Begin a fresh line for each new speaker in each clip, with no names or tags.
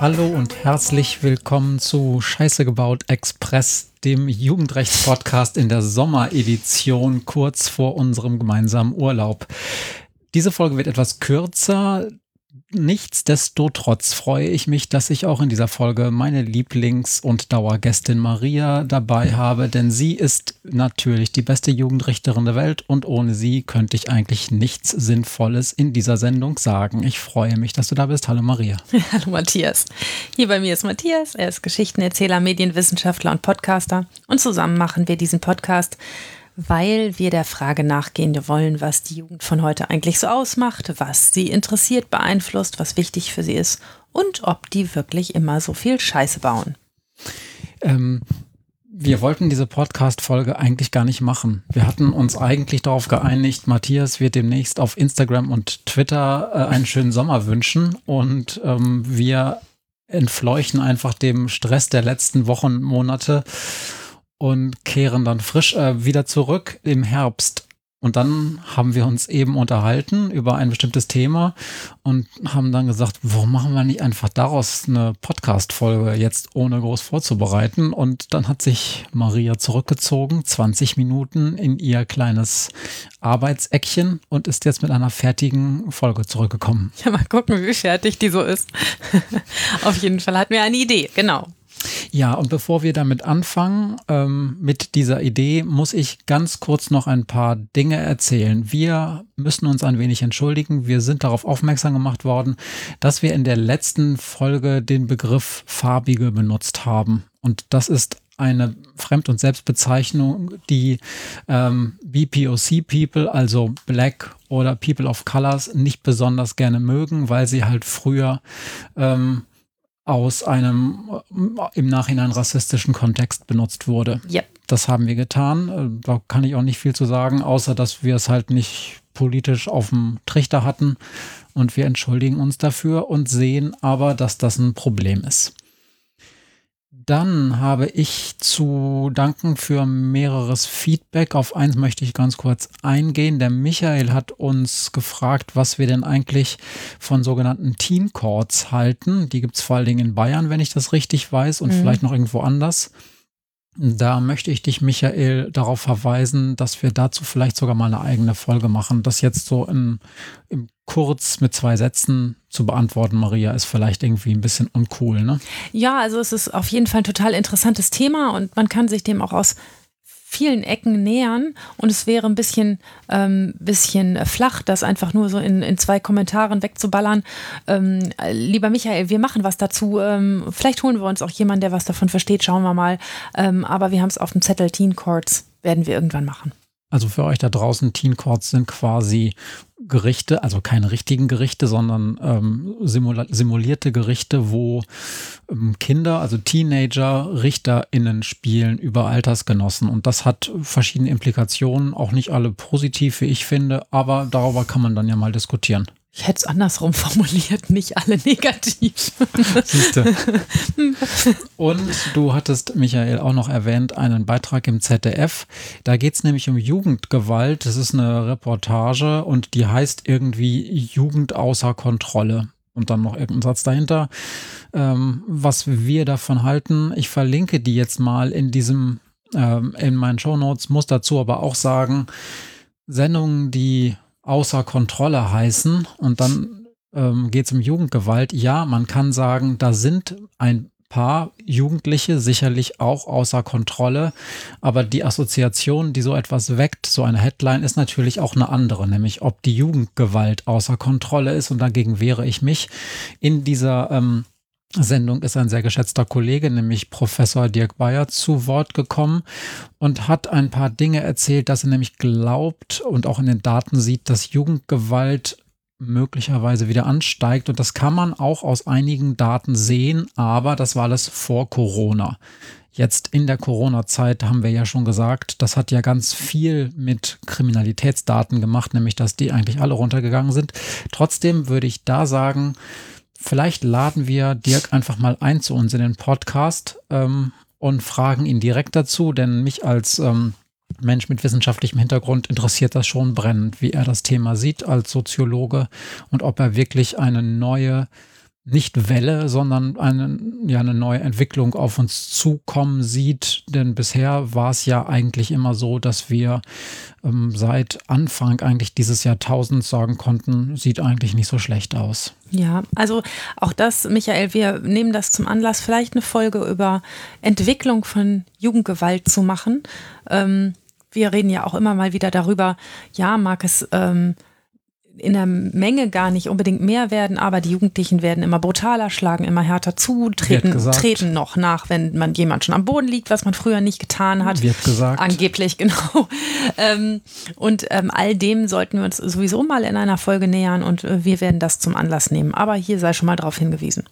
Hallo und herzlich willkommen zu Scheiße gebaut Express, dem Jugendrechtspodcast in der Sommeredition kurz vor unserem gemeinsamen Urlaub. Diese Folge wird etwas kürzer, Nichtsdestotrotz freue ich mich, dass ich auch in dieser Folge meine Lieblings- und Dauergästin Maria dabei habe, denn sie ist natürlich die beste Jugendrichterin der Welt und ohne sie könnte ich eigentlich nichts Sinnvolles in dieser Sendung sagen. Ich freue mich, dass du da bist. Hallo Maria.
Hallo Matthias. Hier bei mir ist Matthias. Er ist Geschichtenerzähler, Medienwissenschaftler und Podcaster und zusammen machen wir diesen Podcast weil wir der Frage nachgehen wollen, was die Jugend von heute eigentlich so ausmacht, was sie interessiert, beeinflusst, was wichtig für sie ist und ob die wirklich immer so viel Scheiße bauen.
Ähm, wir wollten diese Podcast-Folge eigentlich gar nicht machen. Wir hatten uns eigentlich darauf geeinigt, Matthias wird demnächst auf Instagram und Twitter äh, einen schönen Sommer wünschen und ähm, wir entfleuchten einfach dem Stress der letzten Wochen, Monate und kehren dann frisch äh, wieder zurück im Herbst. Und dann haben wir uns eben unterhalten über ein bestimmtes Thema und haben dann gesagt, warum machen wir nicht einfach daraus eine Podcast-Folge jetzt ohne groß vorzubereiten? Und dann hat sich Maria zurückgezogen, 20 Minuten in ihr kleines Arbeitseckchen und ist jetzt mit einer fertigen Folge zurückgekommen.
Ja, mal gucken, wie fertig die so ist. Auf jeden Fall hatten wir eine Idee, genau.
Ja, und bevor wir damit anfangen, ähm, mit dieser Idee, muss ich ganz kurz noch ein paar Dinge erzählen. Wir müssen uns ein wenig entschuldigen. Wir sind darauf aufmerksam gemacht worden, dass wir in der letzten Folge den Begriff farbige benutzt haben. Und das ist eine Fremd- und Selbstbezeichnung, die ähm, BPOC-People, also Black oder People of Colors, nicht besonders gerne mögen, weil sie halt früher ähm, aus einem äh, im Nachhinein rassistischen Kontext benutzt wurde.
Ja.
Das haben wir getan. Äh, da kann ich auch nicht viel zu sagen, außer dass wir es halt nicht politisch auf dem Trichter hatten. Und wir entschuldigen uns dafür und sehen aber, dass das ein Problem ist. Dann habe ich zu danken für mehreres Feedback. Auf eins möchte ich ganz kurz eingehen. Der Michael hat uns gefragt, was wir denn eigentlich von sogenannten Teen Courts halten. Die gibt es vor allen Dingen in Bayern, wenn ich das richtig weiß, und mhm. vielleicht noch irgendwo anders. Da möchte ich dich, Michael, darauf verweisen, dass wir dazu vielleicht sogar mal eine eigene Folge machen. Das jetzt so im, im kurz mit zwei Sätzen zu beantworten, Maria, ist vielleicht irgendwie ein bisschen uncool, ne?
Ja, also es ist auf jeden Fall ein total interessantes Thema und man kann sich dem auch aus vielen Ecken nähern und es wäre ein bisschen, ähm, bisschen flach, das einfach nur so in, in zwei Kommentaren wegzuballern. Ähm, lieber Michael, wir machen was dazu. Ähm, vielleicht holen wir uns auch jemanden, der was davon versteht, schauen wir mal. Ähm, aber wir haben es auf dem Zettel Teen Courts, werden wir irgendwann machen.
Also für euch da draußen, Teen Courts sind quasi Gerichte, also keine richtigen Gerichte, sondern ähm, simulierte Gerichte, wo ähm, Kinder, also Teenager, RichterInnen spielen über Altersgenossen. Und das hat verschiedene Implikationen, auch nicht alle positiv, wie ich finde, aber darüber kann man dann ja mal diskutieren.
Ich hätte es andersrum formuliert, nicht alle negativ. Siehste.
Und du hattest, Michael, auch noch erwähnt, einen Beitrag im ZDF. Da geht es nämlich um Jugendgewalt. Das ist eine Reportage und die heißt irgendwie Jugend außer Kontrolle. Und dann noch irgendein Satz dahinter, ähm, was wir davon halten. Ich verlinke die jetzt mal in diesem, ähm, in meinen Show Notes, muss dazu aber auch sagen, Sendungen, die außer Kontrolle heißen und dann ähm, geht es um Jugendgewalt. Ja, man kann sagen, da sind ein paar Jugendliche sicherlich auch außer Kontrolle, aber die Assoziation, die so etwas weckt, so eine Headline, ist natürlich auch eine andere, nämlich ob die Jugendgewalt außer Kontrolle ist und dagegen wehre ich mich. In dieser ähm, Sendung ist ein sehr geschätzter Kollege, nämlich Professor Dirk Bayer, zu Wort gekommen und hat ein paar Dinge erzählt, dass er nämlich glaubt und auch in den Daten sieht, dass Jugendgewalt möglicherweise wieder ansteigt. Und das kann man auch aus einigen Daten sehen, aber das war alles vor Corona. Jetzt in der Corona-Zeit haben wir ja schon gesagt, das hat ja ganz viel mit Kriminalitätsdaten gemacht, nämlich dass die eigentlich alle runtergegangen sind. Trotzdem würde ich da sagen, Vielleicht laden wir Dirk einfach mal ein zu uns in den Podcast ähm, und fragen ihn direkt dazu, denn mich als ähm, Mensch mit wissenschaftlichem Hintergrund interessiert das schon brennend, wie er das Thema sieht als Soziologe und ob er wirklich eine neue nicht Welle, sondern eine, ja, eine neue Entwicklung auf uns zukommen sieht. Denn bisher war es ja eigentlich immer so, dass wir ähm, seit Anfang eigentlich dieses Jahrtausends sagen konnten, sieht eigentlich nicht so schlecht aus.
Ja, also auch das, Michael, wir nehmen das zum Anlass, vielleicht eine Folge über Entwicklung von Jugendgewalt zu machen. Ähm, wir reden ja auch immer mal wieder darüber, ja, mag es ähm, in der Menge gar nicht unbedingt mehr werden, aber die Jugendlichen werden immer brutaler, schlagen immer härter zu, treten, treten noch nach, wenn man jemand schon am Boden liegt, was man früher nicht getan hat.
Wird gesagt.
Angeblich, genau. Ähm, und ähm, all dem sollten wir uns sowieso mal in einer Folge nähern und äh, wir werden das zum Anlass nehmen. Aber hier sei schon mal darauf hingewiesen.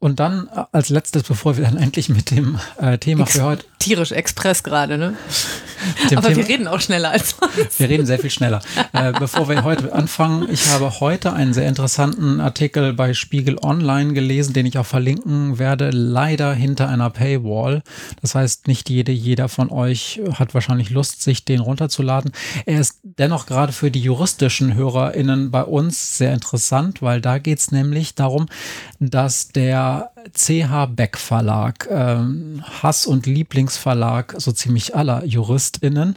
Und dann äh, als letztes, bevor wir dann endlich mit dem äh, Thema Ex für heute.
Tierisch Express gerade, ne? Aber Thema, wir reden auch schneller als
sonst. Wir reden sehr viel schneller. äh, bevor wir heute anfangen, ich habe heute einen sehr interessanten Artikel bei Spiegel Online gelesen, den ich auch verlinken werde, leider hinter einer Paywall. Das heißt, nicht jede, jeder von euch hat wahrscheinlich Lust, sich den runterzuladen. Er ist dennoch gerade für die juristischen HörerInnen bei uns sehr interessant, weil da geht es nämlich darum, dass der CH Beck Verlag, ähm, Hass- und Lieblingsverlag so ziemlich aller JuristInnen,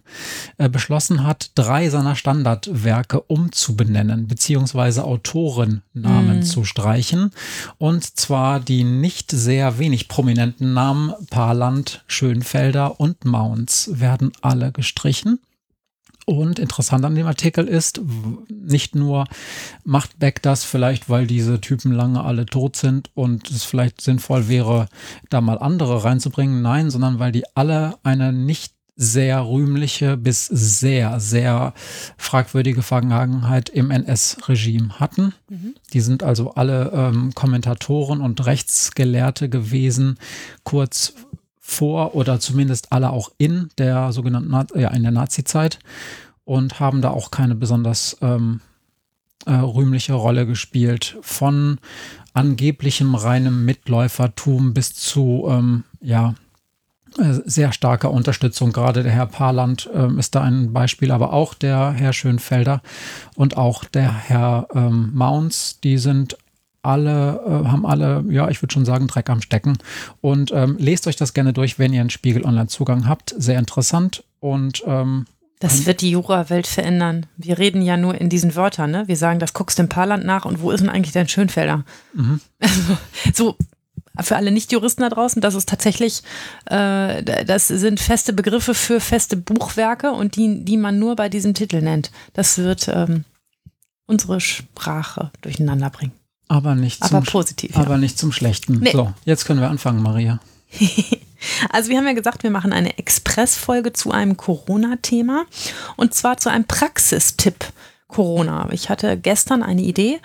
äh, beschlossen hat, drei seiner Standardwerke umzubenennen, beziehungsweise Autorennamen mm. zu streichen. Und zwar die nicht sehr wenig prominenten Namen Parland, Schönfelder und Mounts werden alle gestrichen. Und interessant an dem Artikel ist, nicht nur macht Beck das vielleicht, weil diese Typen lange alle tot sind und es vielleicht sinnvoll wäre, da mal andere reinzubringen, nein, sondern weil die alle eine nicht sehr rühmliche bis sehr, sehr fragwürdige Vergangenheit im NS-Regime hatten. Mhm. Die sind also alle ähm, Kommentatoren und Rechtsgelehrte gewesen, kurz vor oder zumindest alle auch in der sogenannten ja, in der Nazi-Zeit und haben da auch keine besonders ähm, äh, rühmliche Rolle gespielt. Von angeblichem reinem Mitläufertum bis zu ähm, ja äh, sehr starker Unterstützung. Gerade der Herr Parland äh, ist da ein Beispiel, aber auch der Herr Schönfelder und auch der Herr ähm, Mounts, die sind alle, äh, haben alle, ja, ich würde schon sagen, Dreck am Stecken. Und ähm, lest euch das gerne durch, wenn ihr einen Spiegel Online-Zugang habt. Sehr interessant und ähm,
das wird die Jura-Welt verändern. Wir reden ja nur in diesen Wörtern, ne? Wir sagen, das guckst du im Paarland nach und wo ist denn eigentlich dein Schönfelder? Mhm. Also, so, für alle Nicht-Juristen da draußen, das ist tatsächlich, äh, das sind feste Begriffe für feste Buchwerke und die, die man nur bei diesem Titel nennt. Das wird ähm, unsere Sprache durcheinander bringen.
Aber nicht
aber zum, positiv.
Aber ja. nicht zum Schlechten. Nee. So, jetzt können wir anfangen, Maria.
also wir haben ja gesagt, wir machen eine Expressfolge zu einem Corona-Thema und zwar zu einem Praxistipp Corona. Ich hatte gestern eine Idee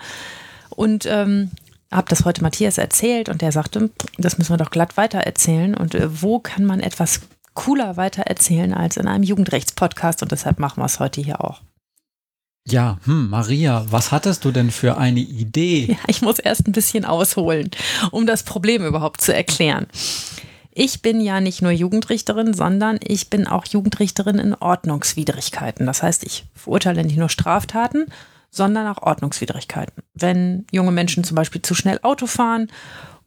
und ähm, habe das heute Matthias erzählt und der sagte, das müssen wir doch glatt weitererzählen und äh, wo kann man etwas cooler weitererzählen als in einem Jugendrechtspodcast und deshalb machen wir es heute hier auch.
Ja, hm, Maria, was hattest du denn für eine Idee?
Ja, ich muss erst ein bisschen ausholen, um das Problem überhaupt zu erklären. Ich bin ja nicht nur Jugendrichterin, sondern ich bin auch Jugendrichterin in Ordnungswidrigkeiten. Das heißt, ich verurteile nicht nur Straftaten, sondern auch Ordnungswidrigkeiten. Wenn junge Menschen zum Beispiel zu schnell Auto fahren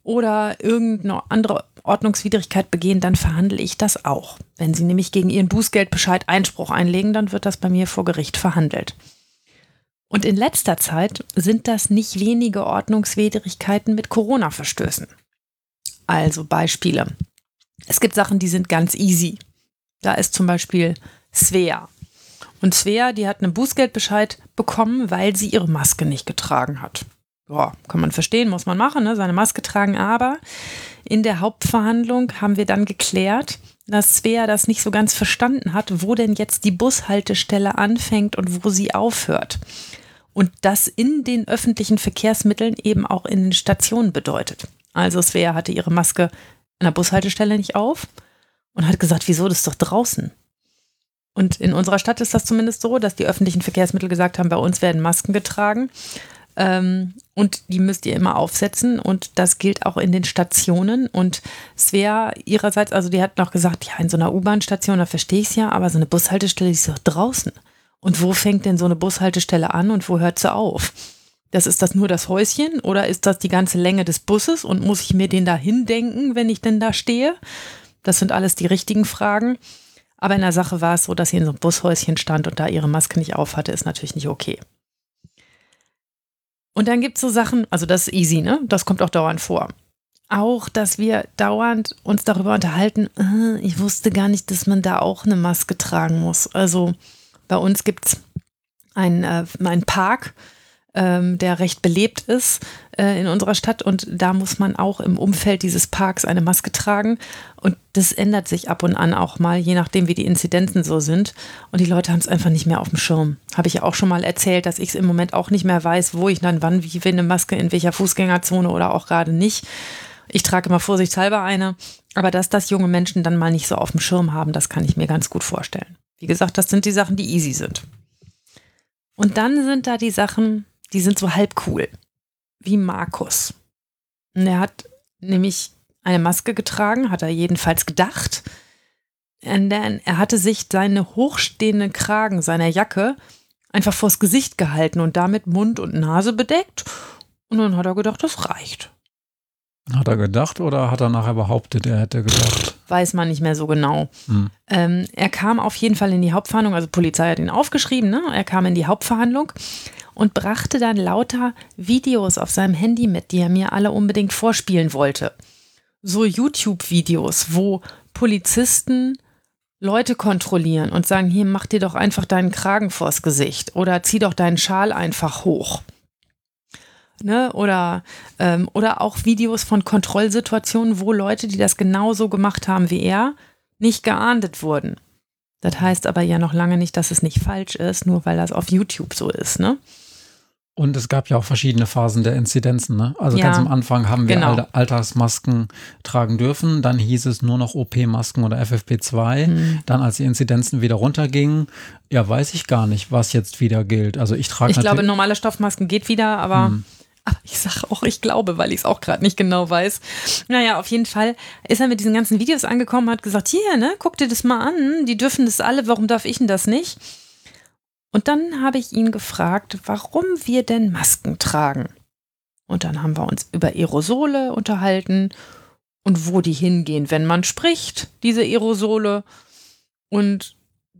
oder irgendeine andere Ordnungswidrigkeit begehen, dann verhandle ich das auch. Wenn sie nämlich gegen ihren Bußgeldbescheid Einspruch einlegen, dann wird das bei mir vor Gericht verhandelt. Und in letzter Zeit sind das nicht wenige Ordnungswidrigkeiten mit Corona-Verstößen. Also Beispiele. Es gibt Sachen, die sind ganz easy. Da ist zum Beispiel Svea. Und Svea, die hat einen Bußgeldbescheid bekommen, weil sie ihre Maske nicht getragen hat. Ja, kann man verstehen, muss man machen, ne? seine Maske tragen. Aber in der Hauptverhandlung haben wir dann geklärt, dass Svea das nicht so ganz verstanden hat, wo denn jetzt die Bushaltestelle anfängt und wo sie aufhört. Und das in den öffentlichen Verkehrsmitteln eben auch in den Stationen bedeutet. Also Svea hatte ihre Maske an der Bushaltestelle nicht auf und hat gesagt, wieso, das ist doch draußen. Und in unserer Stadt ist das zumindest so, dass die öffentlichen Verkehrsmittel gesagt haben, bei uns werden Masken getragen. Ähm, und die müsst ihr immer aufsetzen und das gilt auch in den Stationen. Und Svea ihrerseits, also die hat noch gesagt, ja, in so einer U-Bahn-Station, da verstehe ich es ja, aber so eine Bushaltestelle ist doch draußen. Und wo fängt denn so eine Bushaltestelle an und wo hört sie auf? Das ist das nur das Häuschen oder ist das die ganze Länge des Busses und muss ich mir den da hindenken, wenn ich denn da stehe? Das sind alles die richtigen Fragen. Aber in der Sache war es so, dass sie in so einem Bushäuschen stand und da ihre Maske nicht auf hatte, ist natürlich nicht okay. Und dann gibt es so Sachen, also das ist easy, ne? Das kommt auch dauernd vor. Auch, dass wir dauernd uns darüber unterhalten, äh, ich wusste gar nicht, dass man da auch eine Maske tragen muss. Also bei uns gibt es einen, äh, einen Park, ähm, der recht belebt ist äh, in unserer Stadt. Und da muss man auch im Umfeld dieses Parks eine Maske tragen. Und das ändert sich ab und an auch mal, je nachdem, wie die Inzidenzen so sind. Und die Leute haben es einfach nicht mehr auf dem Schirm. Habe ich ja auch schon mal erzählt, dass ich es im Moment auch nicht mehr weiß, wo ich dann wann, wie, eine Maske, in welcher Fußgängerzone oder auch gerade nicht. Ich trage immer vorsichtshalber eine. Aber dass das junge Menschen dann mal nicht so auf dem Schirm haben, das kann ich mir ganz gut vorstellen. Wie gesagt, das sind die Sachen, die easy sind. Und dann sind da die Sachen, die sind so halb cool. Wie Markus. Und er hat nämlich eine Maske getragen, hat er jedenfalls gedacht. Und dann, er hatte sich seine hochstehenden Kragen seiner Jacke einfach vors Gesicht gehalten und damit Mund und Nase bedeckt. Und dann hat er gedacht, das reicht.
Hat er gedacht oder hat er nachher behauptet, er hätte gedacht?
Weiß man nicht mehr so genau. Hm. Ähm, er kam auf jeden Fall in die Hauptverhandlung, also Polizei hat ihn aufgeschrieben, ne? er kam in die Hauptverhandlung und brachte dann lauter Videos auf seinem Handy mit, die er mir alle unbedingt vorspielen wollte. So YouTube-Videos, wo Polizisten Leute kontrollieren und sagen, hier mach dir doch einfach deinen Kragen vors Gesicht oder zieh doch deinen Schal einfach hoch. Ne? Oder, ähm, oder auch Videos von Kontrollsituationen, wo Leute, die das genauso gemacht haben wie er, nicht geahndet wurden. Das heißt aber ja noch lange nicht, dass es nicht falsch ist, nur weil das auf YouTube so ist, ne?
Und es gab ja auch verschiedene Phasen der Inzidenzen. Ne? Also ja, ganz am Anfang haben wir genau. Alltagsmasken tragen dürfen. Dann hieß es nur noch OP-Masken oder FFP2. Mhm. Dann, als die Inzidenzen wieder runtergingen, ja, weiß ich gar nicht, was jetzt wieder gilt. Also ich trage.
Ich glaube, normale Stoffmasken geht wieder, aber. Mhm. Aber ich sage auch, ich glaube, weil ich es auch gerade nicht genau weiß. Naja, auf jeden Fall ist er mit diesen ganzen Videos angekommen, hat gesagt, hier, ne, guck dir das mal an, die dürfen das alle, warum darf ich denn das nicht? Und dann habe ich ihn gefragt, warum wir denn Masken tragen. Und dann haben wir uns über Aerosole unterhalten und wo die hingehen, wenn man spricht, diese Aerosole. Und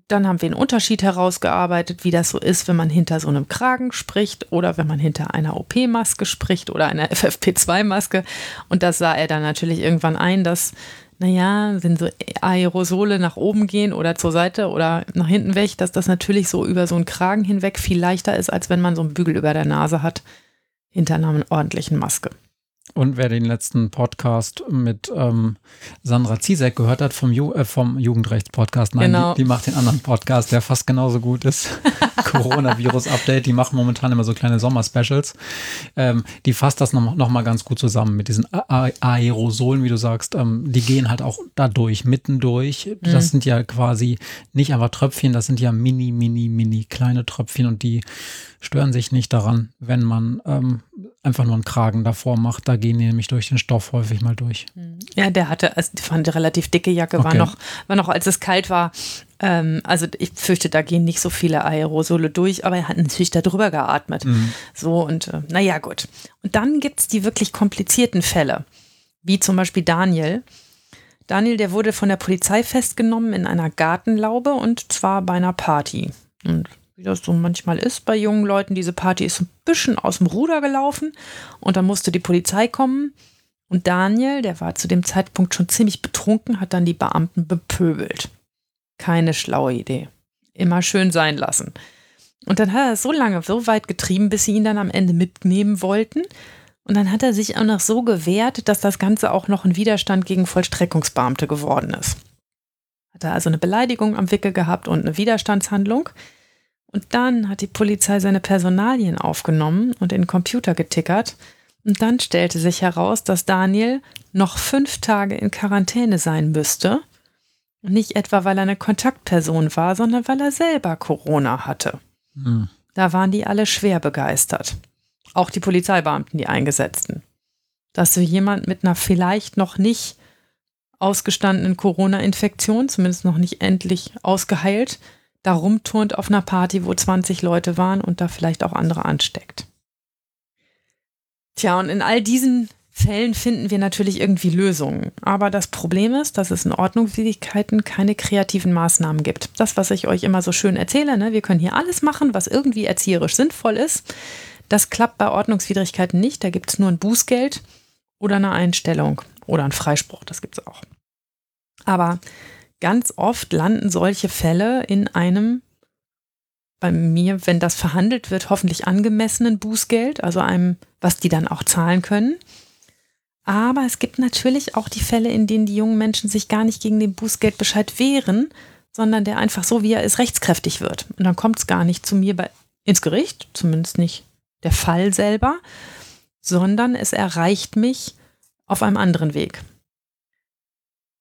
dann haben wir einen Unterschied herausgearbeitet, wie das so ist, wenn man hinter so einem Kragen spricht oder wenn man hinter einer OP-Maske spricht oder einer FFP2-Maske. Und das sah er dann natürlich irgendwann ein, dass naja, wenn so Aerosole nach oben gehen oder zur Seite oder nach hinten weg, dass das natürlich so über so einen Kragen hinweg viel leichter ist, als wenn man so einen Bügel über der Nase hat, hinter einer ordentlichen Maske.
Und wer den letzten Podcast mit ähm, Sandra Ziesek gehört hat vom, Ju äh, vom Jugendrechts-Podcast, nein, genau. die, die, macht den anderen Podcast, der fast genauso gut ist. Coronavirus-Update, die machen momentan immer so kleine Sommer-Specials. Ähm, die fasst das noch, noch mal ganz gut zusammen mit diesen A Aerosolen, wie du sagst. Ähm, die gehen halt auch dadurch, mittendurch. Das mhm. sind ja quasi nicht einfach Tröpfchen, das sind ja mini, mini, mini kleine Tröpfchen und die stören sich nicht daran, wenn man ähm, einfach nur einen Kragen davor macht. Da gehen die nämlich durch den Stoff häufig mal durch.
Ja, der hatte, also die fand eine relativ dicke Jacke, okay. war, noch, war noch, als es kalt war. Ähm, also ich fürchte, da gehen nicht so viele Aerosole durch, aber er hat natürlich darüber geatmet. Mhm. So und äh, naja, gut. Und dann gibt es die wirklich komplizierten Fälle, wie zum Beispiel Daniel. Daniel, der wurde von der Polizei festgenommen in einer Gartenlaube und zwar bei einer Party. Und wie das so manchmal ist bei jungen Leuten. Diese Party ist ein bisschen aus dem Ruder gelaufen und dann musste die Polizei kommen. Und Daniel, der war zu dem Zeitpunkt schon ziemlich betrunken, hat dann die Beamten bepöbelt. Keine schlaue Idee. Immer schön sein lassen. Und dann hat er es so lange, so weit getrieben, bis sie ihn dann am Ende mitnehmen wollten. Und dann hat er sich auch noch so gewehrt, dass das Ganze auch noch ein Widerstand gegen Vollstreckungsbeamte geworden ist. Hat er also eine Beleidigung am Wickel gehabt und eine Widerstandshandlung. Und dann hat die Polizei seine Personalien aufgenommen und in den Computer getickert. Und dann stellte sich heraus, dass Daniel noch fünf Tage in Quarantäne sein müsste. Nicht etwa, weil er eine Kontaktperson war, sondern weil er selber Corona hatte. Hm. Da waren die alle schwer begeistert. auch die Polizeibeamten, die Eingesetzten. Dass so jemand mit einer vielleicht noch nicht ausgestandenen Corona-Infektion, zumindest noch nicht endlich ausgeheilt, da rumturnt auf einer Party, wo 20 Leute waren und da vielleicht auch andere ansteckt. Tja, und in all diesen Fällen finden wir natürlich irgendwie Lösungen. Aber das Problem ist, dass es in Ordnungswidrigkeiten keine kreativen Maßnahmen gibt. Das, was ich euch immer so schön erzähle, ne? wir können hier alles machen, was irgendwie erzieherisch sinnvoll ist. Das klappt bei Ordnungswidrigkeiten nicht. Da gibt es nur ein Bußgeld oder eine Einstellung oder einen Freispruch. Das gibt es auch. Aber ganz oft landen solche Fälle in einem bei mir, wenn das verhandelt wird, hoffentlich angemessenen Bußgeld, also einem, was die dann auch zahlen können. Aber es gibt natürlich auch die Fälle, in denen die jungen Menschen sich gar nicht gegen den Bußgeldbescheid wehren, sondern der einfach so, wie er ist, rechtskräftig wird. Und dann kommt es gar nicht zu mir bei, ins Gericht, zumindest nicht der Fall selber, sondern es erreicht mich auf einem anderen Weg.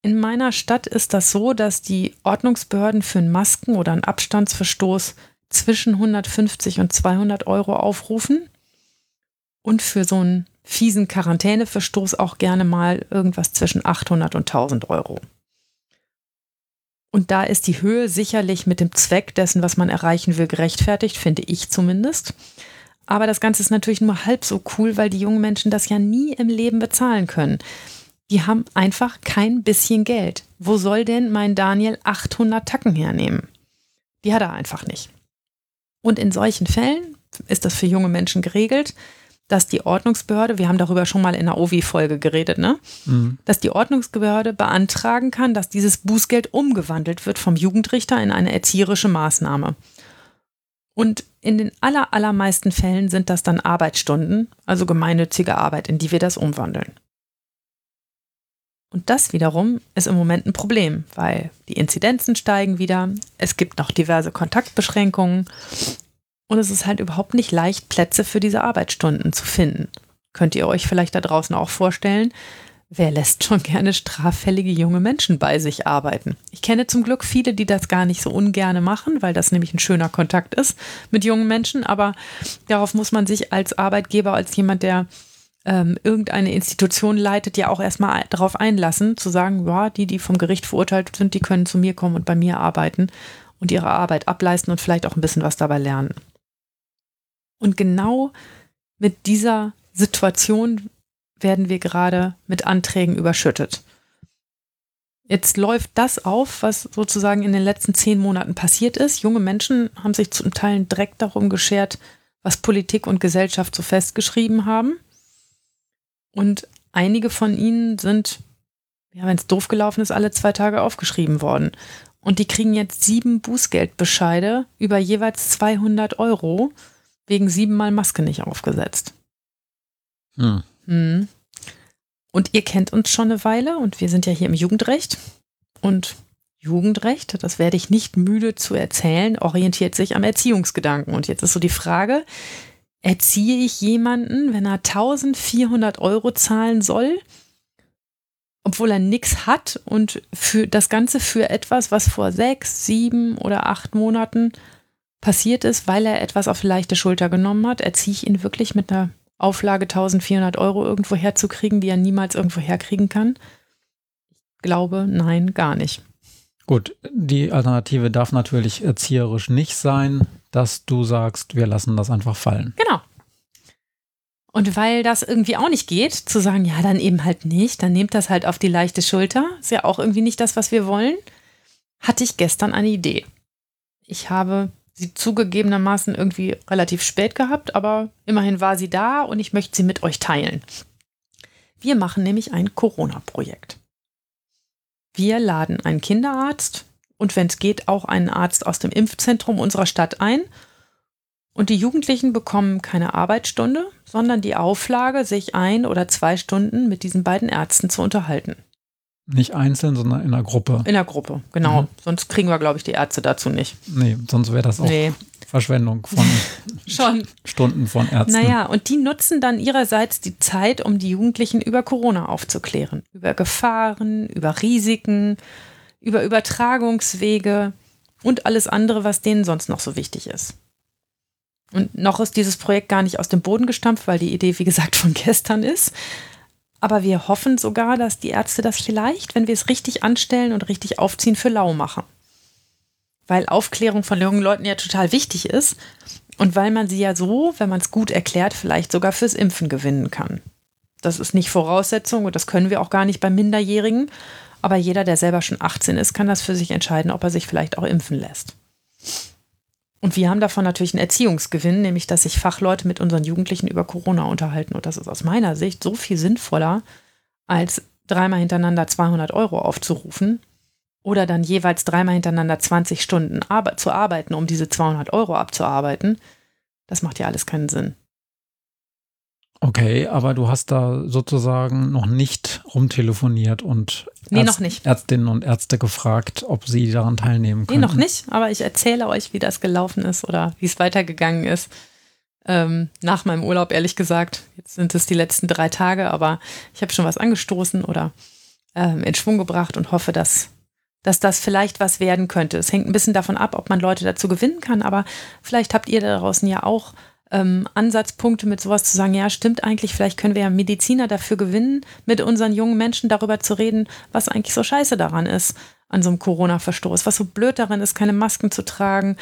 In meiner Stadt ist das so, dass die Ordnungsbehörden für einen Masken- oder einen Abstandsverstoß zwischen 150 und 200 Euro aufrufen und für so einen fiesen Quarantäneverstoß auch gerne mal irgendwas zwischen 800 und 1000 Euro. Und da ist die Höhe sicherlich mit dem Zweck dessen, was man erreichen will, gerechtfertigt, finde ich zumindest. Aber das Ganze ist natürlich nur halb so cool, weil die jungen Menschen das ja nie im Leben bezahlen können. Die haben einfach kein bisschen Geld. Wo soll denn mein Daniel 800 Tacken hernehmen? Die hat er einfach nicht. Und in solchen Fällen ist das für junge Menschen geregelt, dass die Ordnungsbehörde, wir haben darüber schon mal in der OVI-Folge geredet, ne? Mhm. dass die Ordnungsbehörde beantragen kann, dass dieses Bußgeld umgewandelt wird vom Jugendrichter in eine erzieherische Maßnahme. Und in den aller, allermeisten Fällen sind das dann Arbeitsstunden, also gemeinnützige Arbeit, in die wir das umwandeln. Und das wiederum ist im Moment ein Problem, weil die Inzidenzen steigen wieder, es gibt noch diverse Kontaktbeschränkungen und es ist halt überhaupt nicht leicht, Plätze für diese Arbeitsstunden zu finden. Könnt ihr euch vielleicht da draußen auch vorstellen, wer lässt schon gerne straffällige junge Menschen bei sich arbeiten? Ich kenne zum Glück viele, die das gar nicht so ungerne machen, weil das nämlich ein schöner Kontakt ist mit jungen Menschen, aber darauf muss man sich als Arbeitgeber, als jemand, der ähm, irgendeine Institution leitet, ja auch erstmal darauf einlassen, zu sagen, ja, die, die vom Gericht verurteilt sind, die können zu mir kommen und bei mir arbeiten und ihre Arbeit ableisten und vielleicht auch ein bisschen was dabei lernen. Und genau mit dieser Situation werden wir gerade mit Anträgen überschüttet. Jetzt läuft das auf, was sozusagen in den letzten zehn Monaten passiert ist. Junge Menschen haben sich zum Teil direkt darum geschert, was Politik und Gesellschaft so festgeschrieben haben. Und einige von ihnen sind, ja, wenn es doof gelaufen ist, alle zwei Tage aufgeschrieben worden. Und die kriegen jetzt sieben Bußgeldbescheide über jeweils 200 Euro wegen siebenmal Maske nicht aufgesetzt. Hm. Hm. Und ihr kennt uns schon eine Weile und wir sind ja hier im Jugendrecht. Und Jugendrecht, das werde ich nicht müde zu erzählen, orientiert sich am Erziehungsgedanken. Und jetzt ist so die Frage, erziehe ich jemanden, wenn er 1400 Euro zahlen soll, obwohl er nichts hat und für das Ganze für etwas, was vor sechs, sieben oder acht Monaten passiert ist, weil er etwas auf leichte Schulter genommen hat, erziehe ich ihn wirklich mit einer Auflage 1400 Euro irgendwo herzukriegen, die er niemals irgendwo herkriegen kann? Ich glaube, nein, gar nicht.
Gut, die Alternative darf natürlich erzieherisch nicht sein, dass du sagst, wir lassen das einfach fallen.
Genau. Und weil das irgendwie auch nicht geht, zu sagen, ja, dann eben halt nicht, dann nehmt das halt auf die leichte Schulter, ist ja auch irgendwie nicht das, was wir wollen, hatte ich gestern eine Idee. Ich habe sie zugegebenermaßen irgendwie relativ spät gehabt, aber immerhin war sie da und ich möchte sie mit euch teilen. Wir machen nämlich ein Corona-Projekt. Wir laden einen Kinderarzt und wenn es geht auch einen Arzt aus dem Impfzentrum unserer Stadt ein. Und die Jugendlichen bekommen keine Arbeitsstunde, sondern die Auflage, sich ein oder zwei Stunden mit diesen beiden Ärzten zu unterhalten.
Nicht einzeln, sondern in einer Gruppe.
In einer Gruppe, genau. Mhm. Sonst kriegen wir, glaube ich, die Ärzte dazu nicht.
Nee, sonst wäre das auch nee. Verschwendung von Schon. Stunden von Ärzten.
Naja, und die nutzen dann ihrerseits die Zeit, um die Jugendlichen über Corona aufzuklären. Über Gefahren, über Risiken, über Übertragungswege und alles andere, was denen sonst noch so wichtig ist. Und noch ist dieses Projekt gar nicht aus dem Boden gestampft, weil die Idee, wie gesagt, von gestern ist. Aber wir hoffen sogar, dass die Ärzte das vielleicht, wenn wir es richtig anstellen und richtig aufziehen, für lau machen. Weil Aufklärung von jungen Leuten ja total wichtig ist und weil man sie ja so, wenn man es gut erklärt, vielleicht sogar fürs Impfen gewinnen kann. Das ist nicht Voraussetzung und das können wir auch gar nicht bei Minderjährigen. Aber jeder, der selber schon 18 ist, kann das für sich entscheiden, ob er sich vielleicht auch impfen lässt. Und wir haben davon natürlich einen Erziehungsgewinn, nämlich dass sich Fachleute mit unseren Jugendlichen über Corona unterhalten. Und das ist aus meiner Sicht so viel sinnvoller, als dreimal hintereinander 200 Euro aufzurufen oder dann jeweils dreimal hintereinander 20 Stunden zu arbeiten, um diese 200 Euro abzuarbeiten. Das macht ja alles keinen Sinn.
Okay, aber du hast da sozusagen noch nicht rumtelefoniert und
nee, nicht.
Ärztinnen und Ärzte gefragt, ob sie daran teilnehmen können.
Nee, noch nicht, aber ich erzähle euch, wie das gelaufen ist oder wie es weitergegangen ist. Ähm, nach meinem Urlaub, ehrlich gesagt. Jetzt sind es die letzten drei Tage, aber ich habe schon was angestoßen oder ähm, in Schwung gebracht und hoffe, dass, dass das vielleicht was werden könnte. Es hängt ein bisschen davon ab, ob man Leute dazu gewinnen kann, aber vielleicht habt ihr da draußen ja auch ähm, Ansatzpunkte mit sowas zu sagen, ja, stimmt eigentlich, vielleicht können wir ja Mediziner dafür gewinnen, mit unseren jungen Menschen darüber zu reden, was eigentlich so scheiße daran ist, an so einem Corona-Verstoß, was so blöd daran ist, keine Masken zu tragen.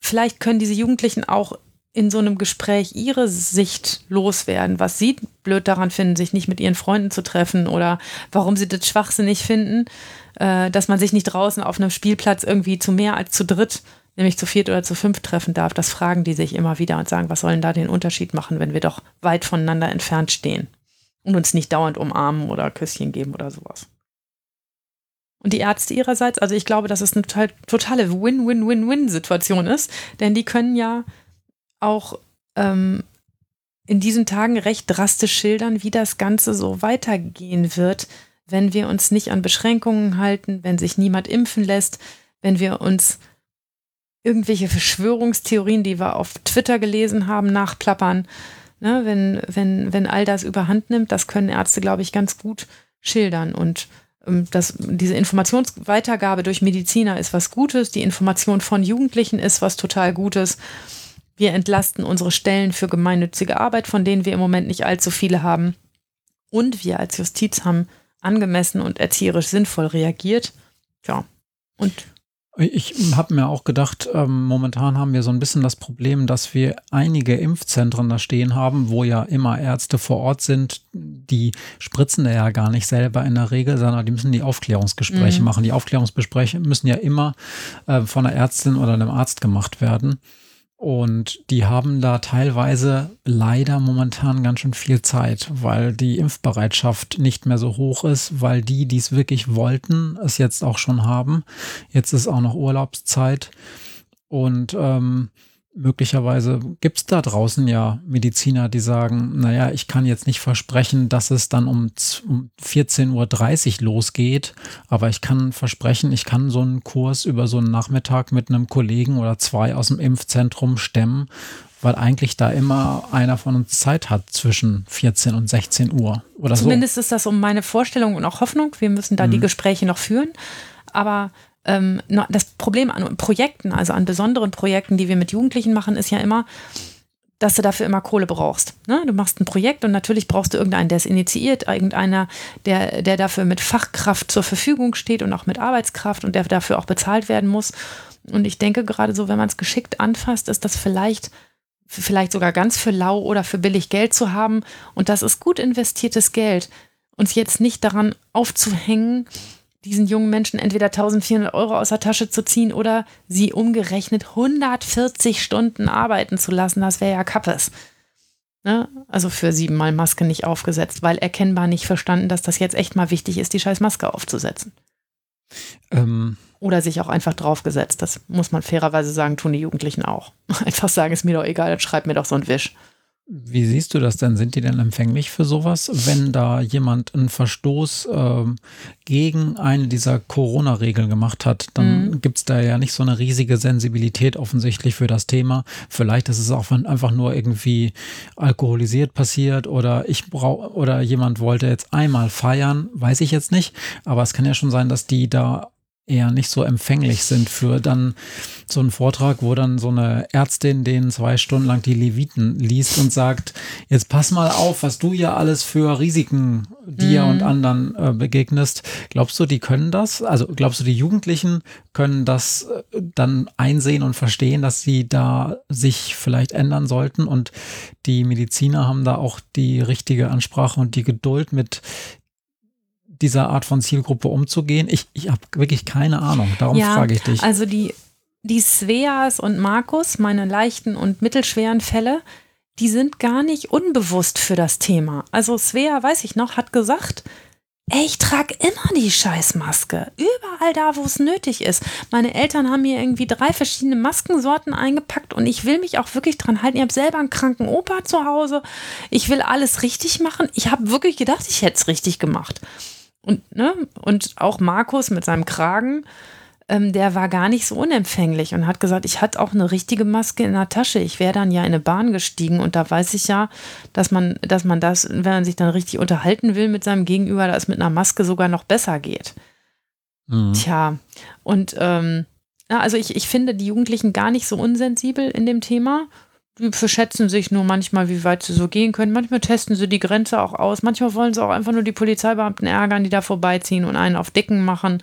Vielleicht können diese Jugendlichen auch in so einem Gespräch ihre Sicht loswerden, was sie blöd daran finden, sich nicht mit ihren Freunden zu treffen oder warum sie das schwachsinnig finden, äh, dass man sich nicht draußen auf einem Spielplatz irgendwie zu mehr als zu dritt nämlich zu viert oder zu fünf treffen darf, das fragen die sich immer wieder und sagen, was sollen da den Unterschied machen, wenn wir doch weit voneinander entfernt stehen und uns nicht dauernd umarmen oder Küsschen geben oder sowas. Und die Ärzte ihrerseits, also ich glaube, dass es eine total, totale Win-Win-Win-Win-Situation ist, denn die können ja auch ähm, in diesen Tagen recht drastisch schildern, wie das Ganze so weitergehen wird, wenn wir uns nicht an Beschränkungen halten, wenn sich niemand impfen lässt, wenn wir uns irgendwelche Verschwörungstheorien, die wir auf Twitter gelesen haben, nachplappern. Ne, wenn, wenn, wenn all das überhand nimmt, das können Ärzte, glaube ich, ganz gut schildern. Und ähm, das, diese Informationsweitergabe durch Mediziner ist was Gutes, die Information von Jugendlichen ist was total Gutes. Wir entlasten unsere Stellen für gemeinnützige Arbeit, von denen wir im Moment nicht allzu viele haben. Und wir als Justiz haben angemessen und erzieherisch sinnvoll reagiert. Ja. Und
ich habe mir auch gedacht, ähm, momentan haben wir so ein bisschen das Problem, dass wir einige Impfzentren da stehen haben, wo ja immer Ärzte vor Ort sind, die spritzen ja gar nicht selber in der Regel, sondern die müssen die Aufklärungsgespräche mhm. machen. Die Aufklärungsgespräche müssen ja immer äh, von einer Ärztin oder einem Arzt gemacht werden. Und die haben da teilweise leider momentan ganz schön viel Zeit, weil die Impfbereitschaft nicht mehr so hoch ist, weil die, die es wirklich wollten, es jetzt auch schon haben. Jetzt ist auch noch Urlaubszeit. Und ähm, möglicherweise gibt es da draußen ja Mediziner, die sagen, naja, ich kann jetzt nicht versprechen, dass es dann um, um 14.30 Uhr losgeht, aber ich kann versprechen, ich kann so einen Kurs über so einen Nachmittag mit einem Kollegen oder zwei aus dem Impfzentrum stemmen, weil eigentlich da immer einer von uns Zeit hat zwischen 14 und 16 Uhr oder
Zumindest
so.
ist das um meine Vorstellung und auch Hoffnung. Wir müssen da mhm. die Gespräche noch führen. Aber ähm, das Problem an Projekten, also an besonderen Projekten, die wir mit Jugendlichen machen, ist ja immer, dass du dafür immer Kohle brauchst. Ne? Du machst ein Projekt und natürlich brauchst du irgendeinen, der es initiiert, irgendeiner, der, der dafür mit Fachkraft zur Verfügung steht und auch mit Arbeitskraft und der dafür auch bezahlt werden muss. Und ich denke gerade so, wenn man es geschickt anfasst, ist das vielleicht, vielleicht sogar ganz für lau oder für billig Geld zu haben. Und das ist gut investiertes Geld. Uns jetzt nicht daran aufzuhängen, diesen jungen Menschen entweder 1400 Euro aus der Tasche zu ziehen oder sie umgerechnet 140 Stunden arbeiten zu lassen, das wäre ja Kappes. Ne? Also für siebenmal Maske nicht aufgesetzt, weil erkennbar nicht verstanden, dass das jetzt echt mal wichtig ist, die scheiß Maske aufzusetzen. Ähm. Oder sich auch einfach draufgesetzt. Das muss man fairerweise sagen, tun die Jugendlichen auch. Einfach sagen, ist mir doch egal, schreib mir doch so einen Wisch.
Wie siehst du das denn? Sind die denn empfänglich für sowas, wenn da jemand einen Verstoß ähm, gegen eine dieser Corona-Regeln gemacht hat? Dann mhm. gibt es da ja nicht so eine riesige Sensibilität offensichtlich für das Thema. Vielleicht ist es auch einfach nur irgendwie alkoholisiert passiert oder ich brauche oder jemand wollte jetzt einmal feiern, weiß ich jetzt nicht. Aber es kann ja schon sein, dass die da eher nicht so empfänglich sind für dann so einen Vortrag, wo dann so eine Ärztin den zwei Stunden lang die Leviten liest und sagt, jetzt pass mal auf, was du ja alles für Risiken dir mhm. und anderen äh, begegnest. Glaubst du, die können das? Also glaubst du, die Jugendlichen können das äh, dann einsehen und verstehen, dass sie da sich vielleicht ändern sollten und die Mediziner haben da auch die richtige Ansprache und die Geduld mit dieser Art von Zielgruppe umzugehen? Ich, ich habe wirklich keine Ahnung. Darum ja, frage ich dich.
Also die, die Sveas und Markus, meine leichten und mittelschweren Fälle, die sind gar nicht unbewusst für das Thema. Also Svea, weiß ich noch, hat gesagt, ey, ich trage immer die Scheißmaske. Überall da, wo es nötig ist. Meine Eltern haben mir irgendwie drei verschiedene Maskensorten eingepackt und ich will mich auch wirklich dran halten. Ich habe selber einen kranken Opa zu Hause. Ich will alles richtig machen. Ich habe wirklich gedacht, ich hätte es richtig gemacht. Und, ne? und auch Markus mit seinem Kragen, ähm, der war gar nicht so unempfänglich und hat gesagt, ich hatte auch eine richtige Maske in der Tasche. Ich wäre dann ja in eine Bahn gestiegen und da weiß ich ja, dass man, dass man das, wenn man sich dann richtig unterhalten will mit seinem Gegenüber, dass mit einer Maske sogar noch besser geht. Mhm. Tja, und ähm, also ich, ich finde die Jugendlichen gar nicht so unsensibel in dem Thema die verschätzen sich nur manchmal, wie weit sie so gehen können. Manchmal testen sie die Grenze auch aus. Manchmal wollen sie auch einfach nur die Polizeibeamten ärgern, die da vorbeiziehen und einen auf Dicken machen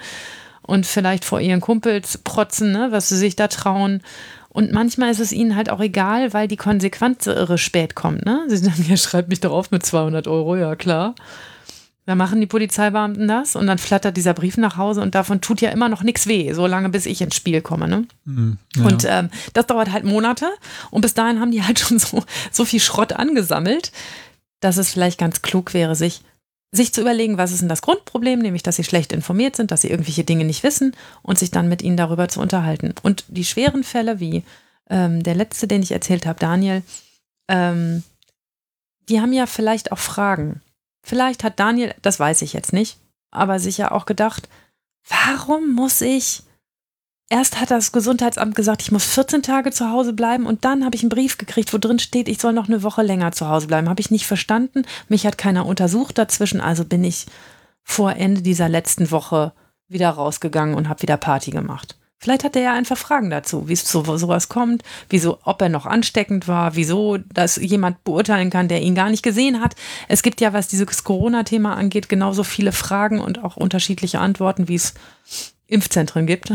und vielleicht vor ihren Kumpels protzen, ne, was sie sich da trauen. Und manchmal ist es ihnen halt auch egal, weil die Konsequenz irre spät kommt. Ne? Sie sagen, ihr schreibt mich doch auf mit 200 Euro, ja klar. Da machen die Polizeibeamten das und dann flattert dieser Brief nach Hause und davon tut ja immer noch nichts weh, solange bis ich ins Spiel komme. Ne? Mhm, ja. Und ähm, das dauert halt Monate und bis dahin haben die halt schon so, so viel Schrott angesammelt, dass es vielleicht ganz klug wäre, sich, sich zu überlegen, was ist denn das Grundproblem, nämlich dass sie schlecht informiert sind, dass sie irgendwelche Dinge nicht wissen und sich dann mit ihnen darüber zu unterhalten. Und die schweren Fälle, wie ähm, der letzte, den ich erzählt habe, Daniel, ähm, die haben ja vielleicht auch Fragen. Vielleicht hat Daniel, das weiß ich jetzt nicht, aber sicher auch gedacht, warum muss ich? Erst hat das Gesundheitsamt gesagt, ich muss 14 Tage zu Hause bleiben und dann habe ich einen Brief gekriegt, wo drin steht, ich soll noch eine Woche länger zu Hause bleiben. Habe ich nicht verstanden. Mich hat keiner untersucht dazwischen, also bin ich vor Ende dieser letzten Woche wieder rausgegangen und habe wieder Party gemacht. Vielleicht hat er ja einfach Fragen dazu, wie es zu sowas kommt, wieso, ob er noch ansteckend war, wieso das jemand beurteilen kann, der ihn gar nicht gesehen hat. Es gibt ja, was dieses Corona-Thema angeht, genauso viele Fragen und auch unterschiedliche Antworten, wie es Impfzentren gibt.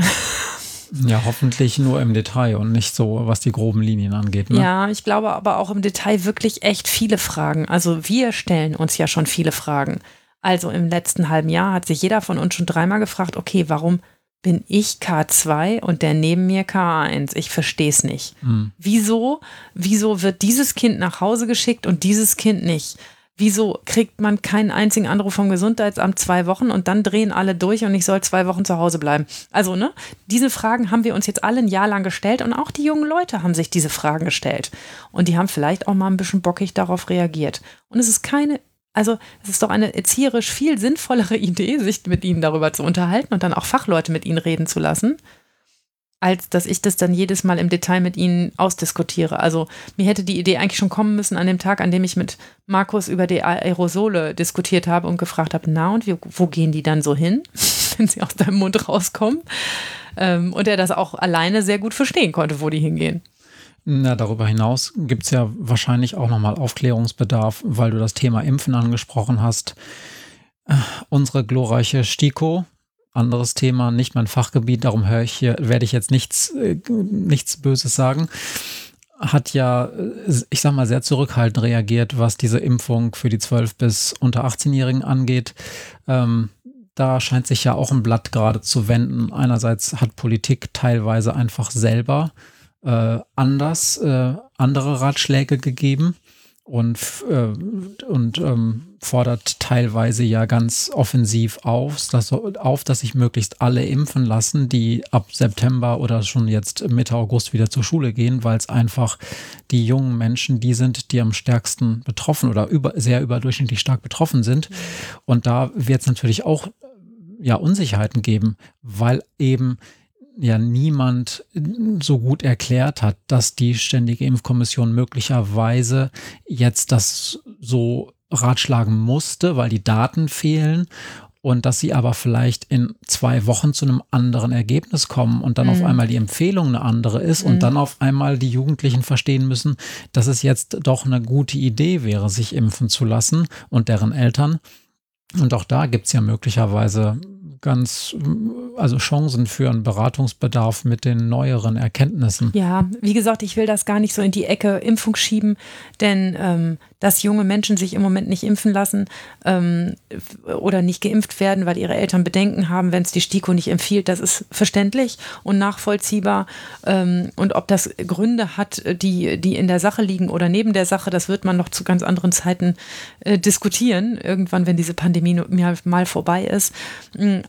Ja, hoffentlich nur im Detail und nicht so, was die groben Linien angeht. Ne?
Ja, ich glaube aber auch im Detail wirklich echt viele Fragen. Also wir stellen uns ja schon viele Fragen. Also im letzten halben Jahr hat sich jeder von uns schon dreimal gefragt, okay, warum bin ich K2 und der neben mir K1. Ich verstehe es nicht. Mhm. Wieso, wieso wird dieses Kind nach Hause geschickt und dieses Kind nicht? Wieso kriegt man keinen einzigen Anruf vom Gesundheitsamt zwei Wochen und dann drehen alle durch und ich soll zwei Wochen zu Hause bleiben? Also, ne, diese Fragen haben wir uns jetzt alle ein Jahr lang gestellt und auch die jungen Leute haben sich diese Fragen gestellt. Und die haben vielleicht auch mal ein bisschen bockig darauf reagiert. Und es ist keine also es ist doch eine erzieherisch viel sinnvollere Idee, sich mit ihnen darüber zu unterhalten und dann auch Fachleute mit ihnen reden zu lassen, als dass ich das dann jedes Mal im Detail mit ihnen ausdiskutiere. Also mir hätte die Idee eigentlich schon kommen müssen an dem Tag, an dem ich mit Markus über die Aerosole diskutiert habe und gefragt habe, na und wie, wo gehen die dann so hin, wenn sie aus deinem Mund rauskommen? Ähm, und er das auch alleine sehr gut verstehen konnte, wo die hingehen.
Na, darüber hinaus gibt es ja wahrscheinlich auch nochmal Aufklärungsbedarf, weil du das Thema Impfen angesprochen hast. Äh, unsere glorreiche STIKO, anderes Thema, nicht mein Fachgebiet, darum höre ich hier, werde ich jetzt nichts, äh, nichts Böses sagen, hat ja, äh, ich sag mal, sehr zurückhaltend reagiert, was diese Impfung für die 12- bis unter 18-Jährigen angeht. Ähm, da scheint sich ja auch ein Blatt gerade zu wenden. Einerseits hat Politik teilweise einfach selber äh, anders, äh, andere Ratschläge gegeben und, äh, und ähm, fordert teilweise ja ganz offensiv auf dass, auf, dass sich möglichst alle impfen lassen, die ab September oder schon jetzt Mitte August wieder zur Schule gehen, weil es einfach die jungen Menschen die sind, die am stärksten betroffen oder über, sehr überdurchschnittlich stark betroffen sind. Und da wird es natürlich auch ja Unsicherheiten geben, weil eben ja niemand so gut erklärt hat, dass die Ständige Impfkommission möglicherweise jetzt das so ratschlagen musste, weil die Daten fehlen und dass sie aber vielleicht in zwei Wochen zu einem anderen Ergebnis kommen und dann mhm. auf einmal die Empfehlung eine andere ist mhm. und dann auf einmal die Jugendlichen verstehen müssen, dass es jetzt doch eine gute Idee wäre, sich impfen zu lassen und deren Eltern. Und auch da gibt es ja möglicherweise ganz, also Chancen für einen Beratungsbedarf mit den neueren Erkenntnissen.
Ja, wie gesagt, ich will das gar nicht so in die Ecke Impfung schieben, denn ähm, dass junge Menschen sich im Moment nicht impfen lassen ähm, oder nicht geimpft werden, weil ihre Eltern Bedenken haben, wenn es die STIKO nicht empfiehlt, das ist verständlich und nachvollziehbar. Ähm, und ob das Gründe hat, die, die in der Sache liegen oder neben der Sache, das wird man noch zu ganz anderen Zeiten äh, diskutieren, irgendwann, wenn diese Pandemie mal vorbei ist.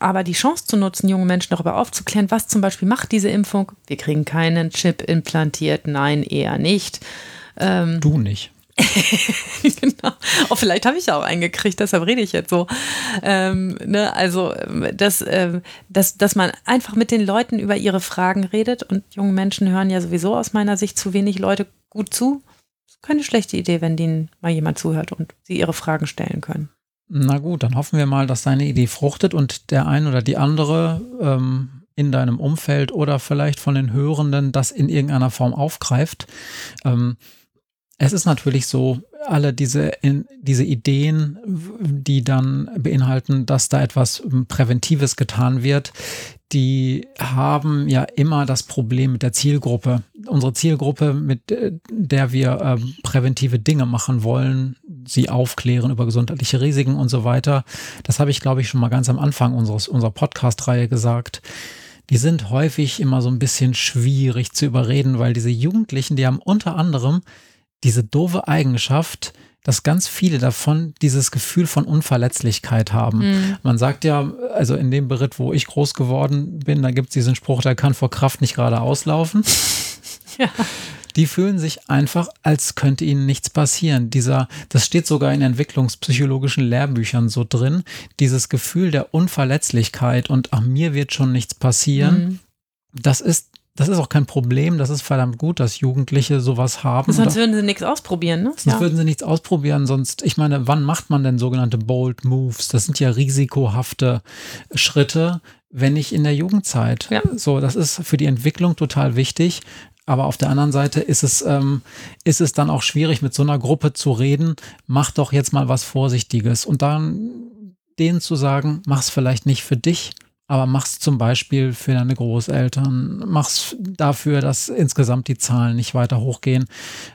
Aber die Chance zu nutzen, junge Menschen darüber aufzuklären, was zum Beispiel macht diese Impfung. Wir kriegen keinen Chip implantiert, nein, eher nicht.
Ähm, du nicht.
genau. Oh, vielleicht habe ich auch einen gekriegt, deshalb rede ich jetzt so. Ähm, ne, also, dass, äh, dass, dass man einfach mit den Leuten über ihre Fragen redet und junge Menschen hören ja sowieso aus meiner Sicht zu wenig Leute gut zu. Das ist keine schlechte Idee, wenn denen mal jemand zuhört und sie ihre Fragen stellen können.
Na gut, dann hoffen wir mal, dass deine Idee fruchtet und der ein oder die andere ähm, in deinem Umfeld oder vielleicht von den Hörenden das in irgendeiner Form aufgreift. Ähm, es ist natürlich so, alle diese, in, diese Ideen, die dann beinhalten, dass da etwas Präventives getan wird, die haben ja immer das Problem mit der Zielgruppe. Unsere Zielgruppe, mit äh, der wir äh, präventive Dinge machen wollen, sie aufklären über gesundheitliche Risiken und so weiter. Das habe ich, glaube ich, schon mal ganz am Anfang unseres, unserer Podcast-Reihe gesagt. Die sind häufig immer so ein bisschen schwierig zu überreden, weil diese Jugendlichen, die haben unter anderem diese doofe Eigenschaft, dass ganz viele davon dieses Gefühl von Unverletzlichkeit haben. Mhm. Man sagt ja, also in dem Beritt, wo ich groß geworden bin, da gibt es diesen Spruch, der kann vor Kraft nicht gerade auslaufen. Ja. Die fühlen sich einfach, als könnte ihnen nichts passieren. Dieser, das steht sogar in entwicklungspsychologischen Lehrbüchern so drin, dieses Gefühl der Unverletzlichkeit und ach, mir wird schon nichts passieren. Mhm. Das ist das ist auch kein Problem, das ist verdammt gut, dass Jugendliche sowas haben.
Sonst würden sie nichts ausprobieren, ne?
Sonst ja. würden sie nichts ausprobieren, sonst, ich meine, wann macht man denn sogenannte Bold Moves? Das sind ja risikohafte Schritte, wenn nicht in der Jugendzeit. Ja. So, das ist für die Entwicklung total wichtig. Aber auf der anderen Seite ist es, ähm, ist es dann auch schwierig, mit so einer Gruppe zu reden, mach doch jetzt mal was Vorsichtiges. Und dann denen zu sagen, mach es vielleicht nicht für dich, aber mach's zum Beispiel für deine Großeltern, mach's dafür, dass insgesamt die Zahlen nicht weiter hochgehen.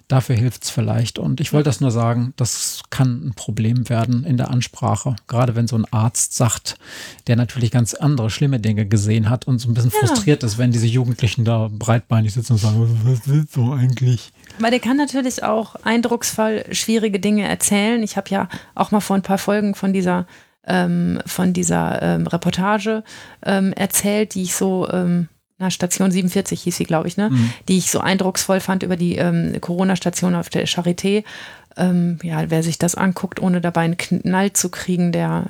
Dafür hilft's vielleicht. Und ich wollte das nur sagen, das kann ein Problem werden in der Ansprache. Gerade wenn so ein Arzt sagt, der natürlich ganz andere schlimme Dinge gesehen hat und so ein bisschen ja. frustriert ist, wenn diese Jugendlichen da breitbeinig sitzen und sagen, was willst du eigentlich?
Weil der kann natürlich auch eindrucksvoll schwierige Dinge erzählen. Ich habe ja auch mal vor ein paar Folgen von dieser ähm, von dieser ähm, Reportage ähm, erzählt, die ich so, ähm, na, Station 47 hieß sie, glaube ich, ne? Mhm. Die ich so eindrucksvoll fand über die ähm, Corona-Station auf der Charité. Ähm, ja, wer sich das anguckt, ohne dabei einen Knall zu kriegen, der,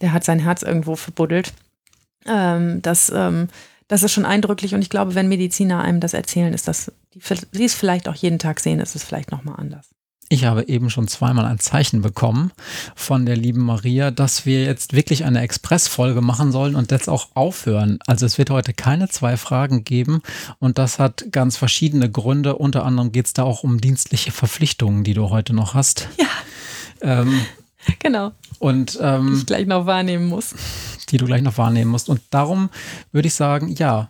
der hat sein Herz irgendwo verbuddelt. das, das ist schon eindrücklich und ich glaube, wenn Mediziner einem das erzählen, ist das, die, sie es vielleicht auch jeden Tag sehen, ist es vielleicht nochmal anders.
Ich habe eben schon zweimal ein Zeichen bekommen von der lieben Maria, dass wir jetzt wirklich eine Expressfolge machen sollen und jetzt auch aufhören. Also es wird heute keine zwei Fragen geben und das hat ganz verschiedene Gründe. Unter anderem geht es da auch um dienstliche Verpflichtungen, die du heute noch hast.
Ja. Ähm, genau.
Und ähm,
die ich gleich noch wahrnehmen muss.
Die du gleich noch wahrnehmen musst. Und darum würde ich sagen, ja,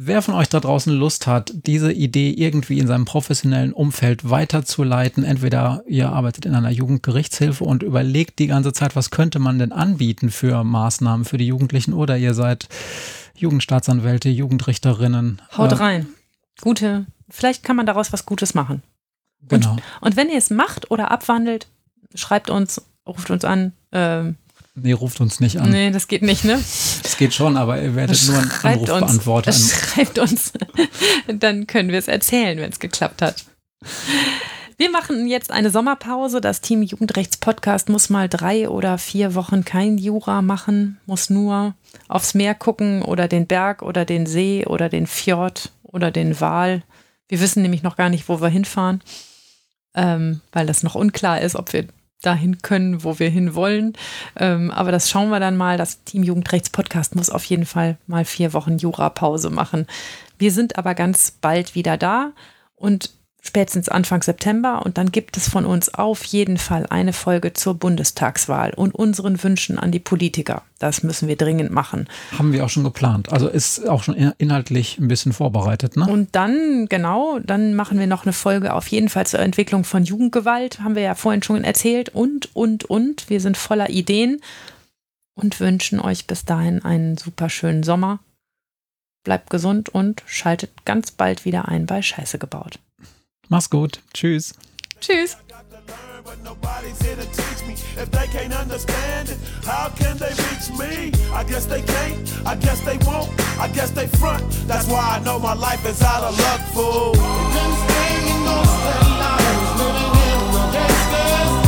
Wer von euch da draußen Lust hat, diese Idee irgendwie in seinem professionellen Umfeld weiterzuleiten, entweder ihr arbeitet in einer Jugendgerichtshilfe und überlegt die ganze Zeit, was könnte man denn anbieten für Maßnahmen für die Jugendlichen oder ihr seid Jugendstaatsanwälte, Jugendrichterinnen.
Haut äh, rein. Gute, vielleicht kann man daraus was Gutes machen. Genau. Und, und wenn ihr es macht oder abwandelt, schreibt uns, ruft uns an. Ähm,
Nee, ruft uns nicht an.
Nee, das geht nicht, ne?
Das geht schon, aber ihr werdet nur einen Anruf uns, beantworten.
Schreibt uns. Dann können wir es erzählen, wenn es geklappt hat. Wir machen jetzt eine Sommerpause. Das Team Jugendrechts-Podcast muss mal drei oder vier Wochen kein Jura machen, muss nur aufs Meer gucken oder den Berg oder den See oder den Fjord oder den Wal. Wir wissen nämlich noch gar nicht, wo wir hinfahren, ähm, weil das noch unklar ist, ob wir dahin können, wo wir hinwollen. Ähm, aber das schauen wir dann mal. Das Team Jugendrechts Podcast muss auf jeden Fall mal vier Wochen Jura-Pause machen. Wir sind aber ganz bald wieder da und spätestens Anfang September. Und dann gibt es von uns auf jeden Fall eine Folge zur Bundestagswahl und unseren Wünschen an die Politiker. Das müssen wir dringend machen.
Haben wir auch schon geplant. Also ist auch schon inhaltlich ein bisschen vorbereitet. Ne?
Und dann, genau, dann machen wir noch eine Folge auf jeden Fall zur Entwicklung von Jugendgewalt. Haben wir ja vorhin schon erzählt. Und, und, und. Wir sind voller Ideen und wünschen euch bis dahin einen super schönen Sommer. Bleibt gesund und schaltet ganz bald wieder ein bei Scheiße gebaut.
Mach's gut. Tschüss.
Tschüss.
but nobody's here to teach me. If they can't understand it, how can they reach me? I guess they can't, I guess they won't, I guess they front. That's why I know my life is out of luck, fool. They've been staying most their lives, living in the.